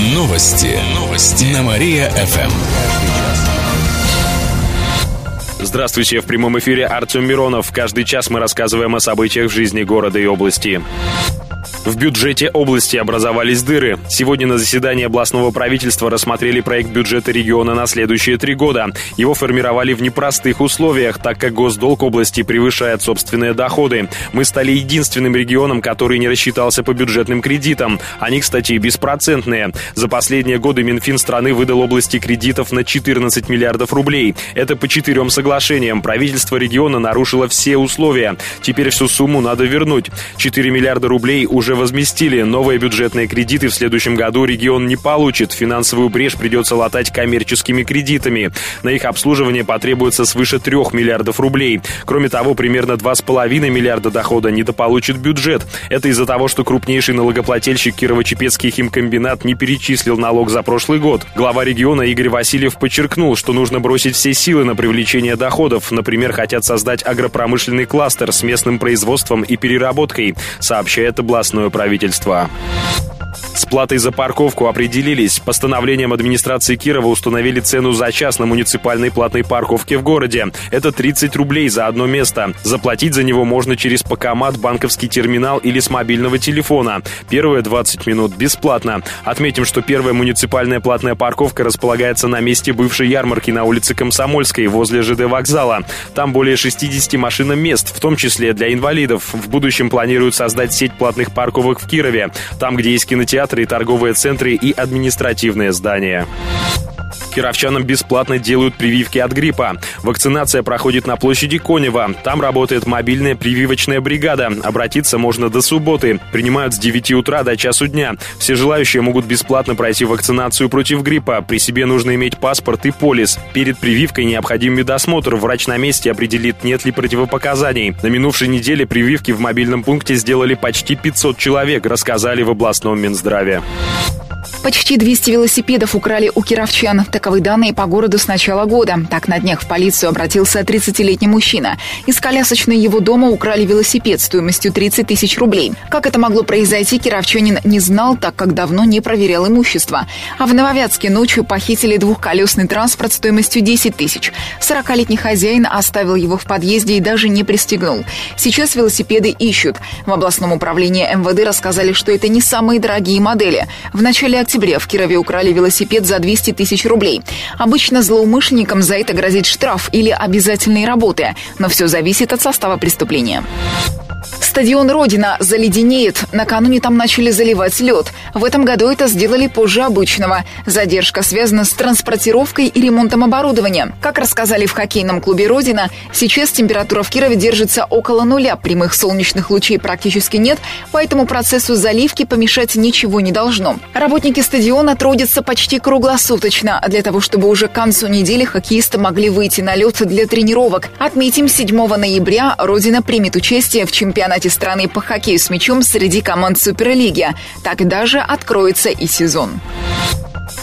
Новости. Новости. На Мария-ФМ. Здравствуйте, в прямом эфире Артем Миронов. Каждый час мы рассказываем о событиях в жизни города и области. В бюджете области образовались дыры. Сегодня на заседании областного правительства рассмотрели проект бюджета региона на следующие три года. Его формировали в непростых условиях, так как госдолг области превышает собственные доходы. Мы стали единственным регионом, который не рассчитался по бюджетным кредитам. Они, кстати, беспроцентные. За последние годы Минфин страны выдал области кредитов на 14 миллиардов рублей. Это по четырем соглашениям. Правительство региона нарушило все условия. Теперь всю сумму надо вернуть. 4 миллиарда рублей уже уже возместили. Новые бюджетные кредиты в следующем году регион не получит. Финансовую брешь придется латать коммерческими кредитами. На их обслуживание потребуется свыше 3 миллиардов рублей. Кроме того, примерно 2,5 миллиарда дохода недополучит бюджет. Это из-за того, что крупнейший налогоплательщик Кирово-Чепецкий химкомбинат не перечислил налог за прошлый год. Глава региона Игорь Васильев подчеркнул, что нужно бросить все силы на привлечение доходов. Например, хотят создать агропромышленный кластер с местным производством и переработкой, сообщает областной местное правительство. С платой за парковку определились. Постановлением администрации Кирова установили цену за час на муниципальной платной парковке в городе. Это 30 рублей за одно место. Заплатить за него можно через покомат, банковский терминал или с мобильного телефона. Первые 20 минут бесплатно. Отметим, что первая муниципальная платная парковка располагается на месте бывшей ярмарки на улице Комсомольской возле ЖД вокзала. Там более 60 машиномест, в том числе для инвалидов. В будущем планируют создать сеть платных парковок в Кирове. Там, где есть кинотеатр кинотеатры, торговые центры и административные здания. Кировчанам бесплатно делают прививки от гриппа. Вакцинация проходит на площади Конева. Там работает мобильная прививочная бригада. Обратиться можно до субботы. Принимают с 9 утра до часу дня. Все желающие могут бесплатно пройти вакцинацию против гриппа. При себе нужно иметь паспорт и полис. Перед прививкой необходим медосмотр. Врач на месте определит, нет ли противопоказаний. На минувшей неделе прививки в мобильном пункте сделали почти 500 человек, рассказали в областном Минздраве. Почти 200 велосипедов украли у кировчан. Таковы данные по городу с начала года. Так на днях в полицию обратился 30-летний мужчина. Из колясочной его дома украли велосипед стоимостью 30 тысяч рублей. Как это могло произойти, кировчанин не знал, так как давно не проверял имущество. А в Нововятске ночью похитили двухколесный транспорт стоимостью 10 тысяч. 40-летний хозяин оставил его в подъезде и даже не пристегнул. Сейчас велосипеды ищут. В областном управлении МВД рассказали, что это не самые дорогие модели. В начале октября в Кирове украли велосипед за 200 тысяч рублей. Обычно злоумышленникам за это грозит штраф или обязательные работы, но все зависит от состава преступления. Стадион «Родина» заледенеет. Накануне там начали заливать лед. В этом году это сделали позже обычного. Задержка связана с транспортировкой и ремонтом оборудования. Как рассказали в хоккейном клубе «Родина», сейчас температура в Кирове держится около нуля. Прямых солнечных лучей практически нет, поэтому процессу заливки помешать ничего не должно. Работники стадиона трудятся почти круглосуточно для того, чтобы уже к концу недели хоккеисты могли выйти на лед для тренировок. Отметим, 7 ноября «Родина» примет участие в чемпионате чемпионате страны по хоккею с мячом среди команд Суперлиги. Так даже откроется и сезон.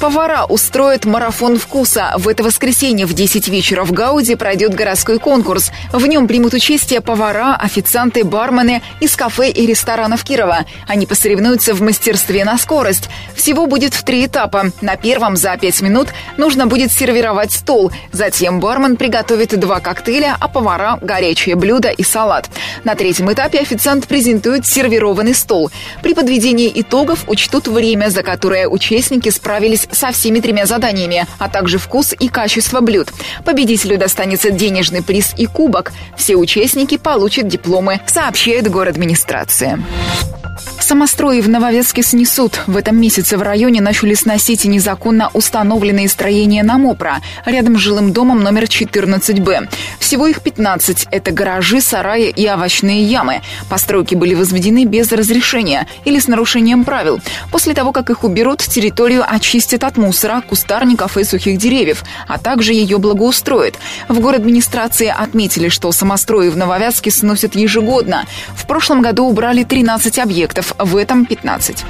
Повара устроят марафон вкуса. В это воскресенье в 10 вечера в Гауде пройдет городской конкурс. В нем примут участие повара, официанты, бармены из кафе и ресторанов Кирова. Они посоревнуются в мастерстве на скорость. Всего будет в три этапа. На первом за 5 минут нужно будет сервировать стол. Затем бармен приготовит два коктейля, а повара – горячее блюдо и салат. На третьем этапе официант презентует сервированный стол. При подведении итогов учтут время, за которое участники справились со всеми тремя заданиями, а также вкус и качество блюд. Победителю достанется денежный приз и кубок. Все участники получат дипломы, сообщает администрация. Самострои в Нововецке снесут. В этом месяце в районе начали сносить незаконно установленные строения на МОПРа, рядом с жилым домом номер 14Б. Всего их 15. Это гаражи, сараи и овощные ямы. Постройки были возведены без разрешения или с нарушением правил. После того, как их уберут, территорию очистят от мусора, кустарников и сухих деревьев, а также ее благоустроят. В город администрации отметили, что самострои в Нововятске сносят ежегодно. В прошлом году убрали 13 объектов объектов, в этом 15.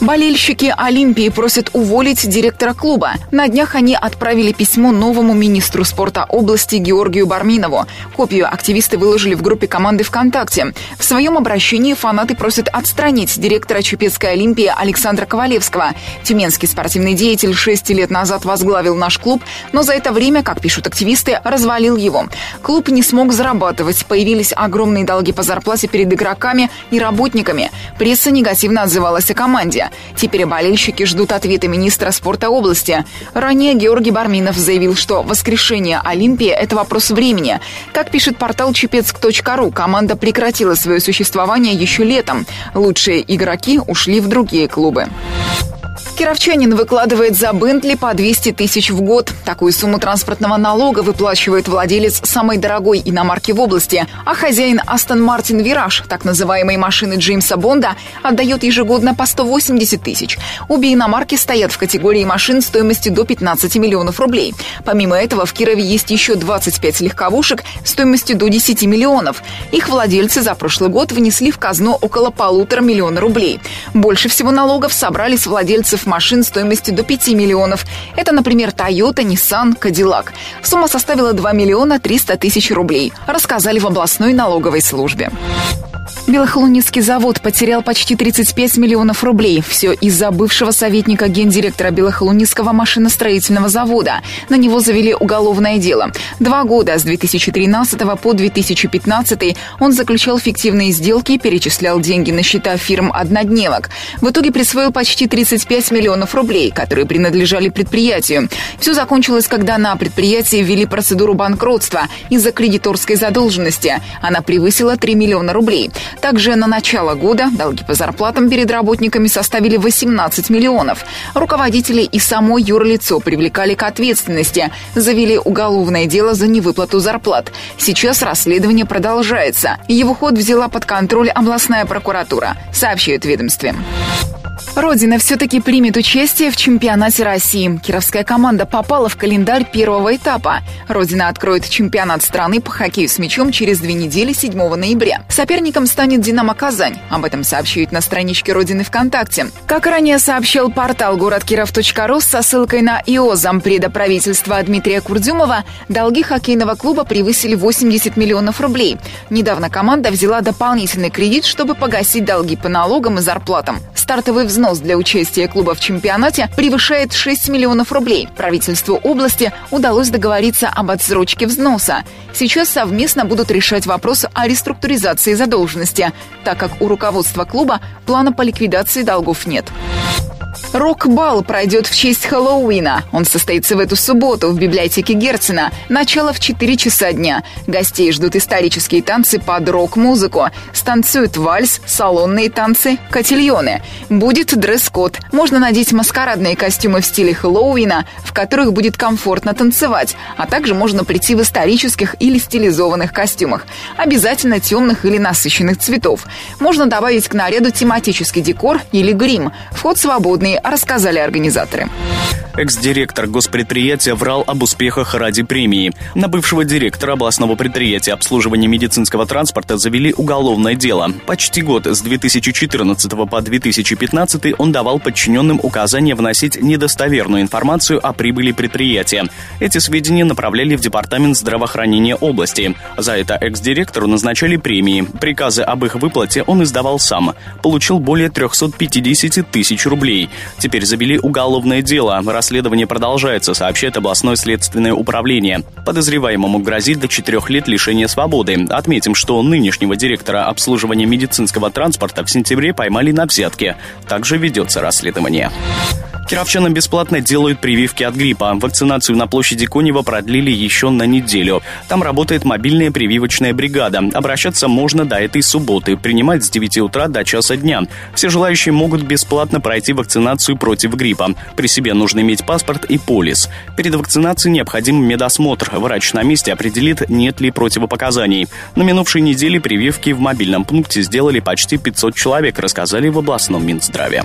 Болельщики Олимпии просят уволить директора клуба. На днях они отправили письмо новому министру спорта области Георгию Барминову. Копию активисты выложили в группе команды ВКонтакте. В своем обращении фанаты просят отстранить директора Чепецкой Олимпии Александра Ковалевского. Тюменский спортивный деятель шесть лет назад возглавил наш клуб, но за это время, как пишут активисты, развалил его. Клуб не смог зарабатывать, появились огромные долги по зарплате перед игроками и работниками. Пресса негативно отзывалась о команде. Теперь болельщики ждут ответа министра спорта области. Ранее Георгий Барминов заявил, что воскрешение Олимпии – это вопрос времени. Как пишет портал чепецк.ру, команда прекратила свое существование еще летом. Лучшие игроки ушли в другие клубы. Кировчанин выкладывает за Бентли по 200 тысяч в год. Такую сумму транспортного налога выплачивает владелец самой дорогой иномарки в области. А хозяин Астон Мартин Вираж, так называемой машины Джеймса Бонда, отдает ежегодно по 180 тысяч. Обе иномарки стоят в категории машин стоимостью до 15 миллионов рублей. Помимо этого, в Кирове есть еще 25 легковушек стоимостью до 10 миллионов. Их владельцы за прошлый год внесли в казну около полутора миллиона рублей. Больше всего налогов собрали с владельцев машин стоимостью до 5 миллионов. Это, например, Toyota, Nissan, Cadillac. Сумма составила 2 миллиона 300 тысяч рублей, рассказали в областной налоговой службе. Белохолуницкий завод потерял почти 35 миллионов рублей. Все из-за бывшего советника гендиректора Белохолуницкого машиностроительного завода. На него завели уголовное дело. Два года, с 2013 по 2015, он заключал фиктивные сделки и перечислял деньги на счета фирм «Однодневок». В итоге присвоил почти 35 миллионов рублей, которые принадлежали предприятию. Все закончилось, когда на предприятии ввели процедуру банкротства из-за кредиторской задолженности. Она превысила 3 миллиона рублей. Также на начало года долги по зарплатам перед работниками составили 18 миллионов. Руководители и само юрлицо привлекали к ответственности, завели уголовное дело за невыплату зарплат. Сейчас расследование продолжается. Его ход взяла под контроль областная прокуратура, сообщают ведомстве. Родина все-таки примет участие в чемпионате России. Кировская команда попала в календарь первого этапа. Родина откроет чемпионат страны по хоккею с мячом через две недели 7 ноября. Соперником станет «Динамо Казань». Об этом сообщают на страничке Родины ВКонтакте. Как ранее сообщил портал городкиров.ру со ссылкой на ИО зампреда правительства Дмитрия Курдюмова, долги хоккейного клуба превысили 80 миллионов рублей. Недавно команда взяла дополнительный кредит, чтобы погасить долги по налогам и зарплатам. Стартовый взнос для участия клуба в чемпионате превышает 6 миллионов рублей. Правительству области удалось договориться об отсрочке взноса. Сейчас совместно будут решать вопрос о реструктуризации задолженности, так как у руководства клуба плана по ликвидации долгов нет. Рок-бал пройдет в честь Хэллоуина. Он состоится в эту субботу в библиотеке Герцена. Начало в 4 часа дня. Гостей ждут исторические танцы под рок-музыку. Станцуют вальс, салонные танцы, котельоны. Будет дресс-код. Можно надеть маскарадные костюмы в стиле Хэллоуина, в которых будет комфортно танцевать. А также можно прийти в исторических или стилизованных костюмах. Обязательно темных или насыщенных цветов. Можно добавить к наряду тематический декор или грим. Вход свободный, рассказали организаторы. Экс-директор госпредприятия врал об успехах ради премии. На бывшего директора областного предприятия обслуживания медицинского транспорта завели уголовное дело. Почти год с 2014 по 2015 он давал подчиненным указания вносить недостоверную информацию о прибыли предприятия. Эти сведения направляли в Департамент здравоохранения области. За это экс-директору назначали премии. Приказы об их выплате он издавал сам. Получил более 350 тысяч рублей. Теперь завели уголовное дело. Расследование продолжается, сообщает областное следственное управление. Подозреваемому грозит до четырех лет лишения свободы. Отметим, что нынешнего директора обслуживания медицинского транспорта в сентябре поймали на взятке. Также ведется расследование. Кировчанам бесплатно делают прививки от гриппа. Вакцинацию на площади Конева продлили еще на неделю. Там работает мобильная прививочная бригада. Обращаться можно до этой субботы. Принимать с 9 утра до часа дня. Все желающие могут бесплатно пройти вакцинацию против гриппа. При себе нужно иметь паспорт и полис. Перед вакцинацией необходим медосмотр. Врач на месте определит, нет ли противопоказаний. На минувшей неделе прививки в мобильном пункте сделали почти 500 человек, рассказали в областном Минздраве.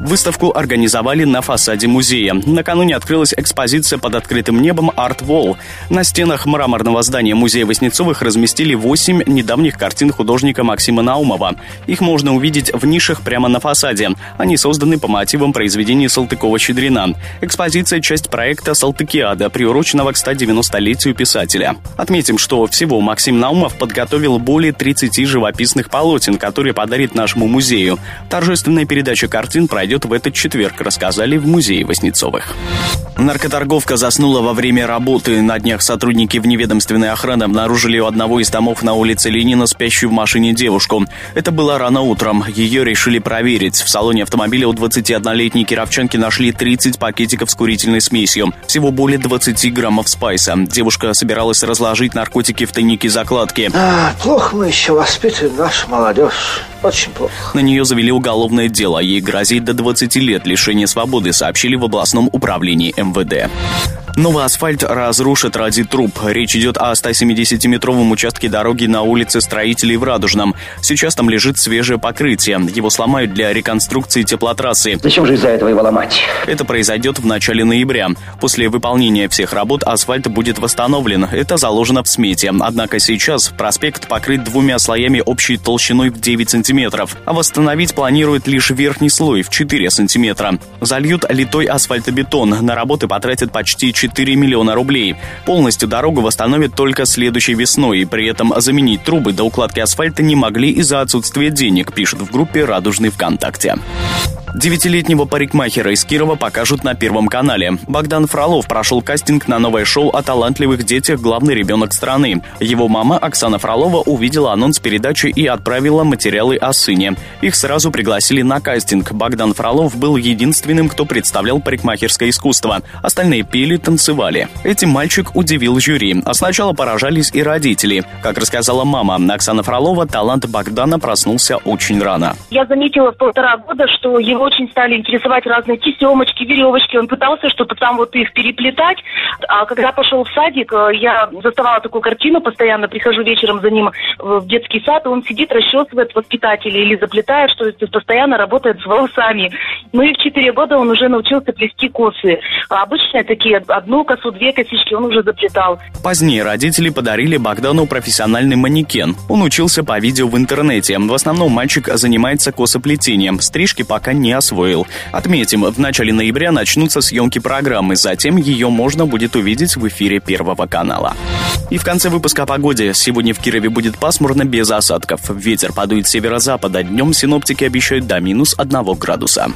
Выставку организовали на фасаде музея. Накануне открылась экспозиция под открытым небом «Арт Wall». На стенах мраморного здания музея Воснецовых разместили восемь недавних картин художника Максима Наумова. Их можно увидеть в нишах прямо на фасаде. Они созданы по мотивам произведений Салтыкова-Щедрина. Экспозиция – часть проекта «Салтыкиада», приуроченного к 190-летию писателя. Отметим, что всего Максим Наумов подготовил более 30 живописных полотен, которые подарит нашему музею. Торжественная передача картин пройдет в этот четверг, рассказали в музее Воснецовых. Наркоторговка заснула во время работы. На днях сотрудники вневедомственной охраны обнаружили у одного из домов на улице Ленина спящую в машине девушку. Это было рано утром. Ее решили проверить. В салоне автомобиля у 21-летней кировчанки нашли 30 пакетиков с курительной смесью. Всего более 20 граммов спайса. Девушка собиралась разложить наркотики в тайнике закладки. А, плохо мы еще воспитываем нашу молодежь. Очень плохо. На нее завели уголовное дело. Ей грозит до 20 лет лишения свободы, сообщили в областном управлении МВД. Новый асфальт разрушит ради труб. Речь идет о 170-метровом участке дороги на улице Строителей в Радужном. Сейчас там лежит свежее покрытие. Его сломают для реконструкции теплотрассы. Зачем же из-за этого его ломать? Это произойдет в начале ноября. После выполнения всех работ асфальт будет восстановлен. Это заложено в смете. Однако сейчас проспект покрыт двумя слоями общей толщиной в 9 сантиметров. А восстановить планируют лишь верхний слой в 4 сантиметра. Зальют литой асфальтобетон. На работы потратят почти 4 миллиона рублей. Полностью дорогу восстановят только следующей весной, и при этом заменить трубы до укладки асфальта не могли из-за отсутствия денег, пишут в группе «Радужный ВКонтакте». Девятилетнего парикмахера из Кирова покажут на Первом канале. Богдан Фролов прошел кастинг на новое шоу о талантливых детях «Главный ребенок страны». Его мама Оксана Фролова увидела анонс передачи и отправила материалы о сыне. Их сразу пригласили на кастинг. Богдан Фролов был единственным, кто представлял парикмахерское искусство. Остальные пели, танцевали. Этим мальчик удивил жюри, а сначала поражались и родители. Как рассказала мама Оксана Фролова, талант Богдана проснулся очень рано. Я заметила полтора года, что его его очень стали интересовать разные тесемочки, веревочки. Он пытался что-то там вот их переплетать. А когда пошел в садик, э, я заставала такую картину, постоянно прихожу вечером за ним в детский сад, и он сидит, расчесывает воспитателей или заплетает, что то постоянно работает с волосами. Ну и в четыре года он уже научился плести косы. А обычные такие, одну косу, две косички он уже заплетал. Позднее родители подарили Богдану профессиональный манекен. Он учился по видео в интернете. В основном мальчик занимается косоплетением. Стрижки пока не не освоил. Отметим, в начале ноября начнутся съемки программы, затем ее можно будет увидеть в эфире Первого канала. И в конце выпуска о погоде. Сегодня в Кирове будет пасмурно без осадков. Ветер подует северо-запада. Днем синоптики обещают до минус 1 градуса.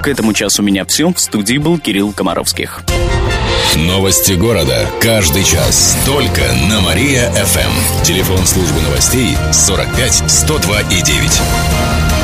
К этому часу у меня все. В студии был Кирилл Комаровских. Новости города. Каждый час. Только на Мария-ФМ. Телефон службы новостей 45 102 и 9.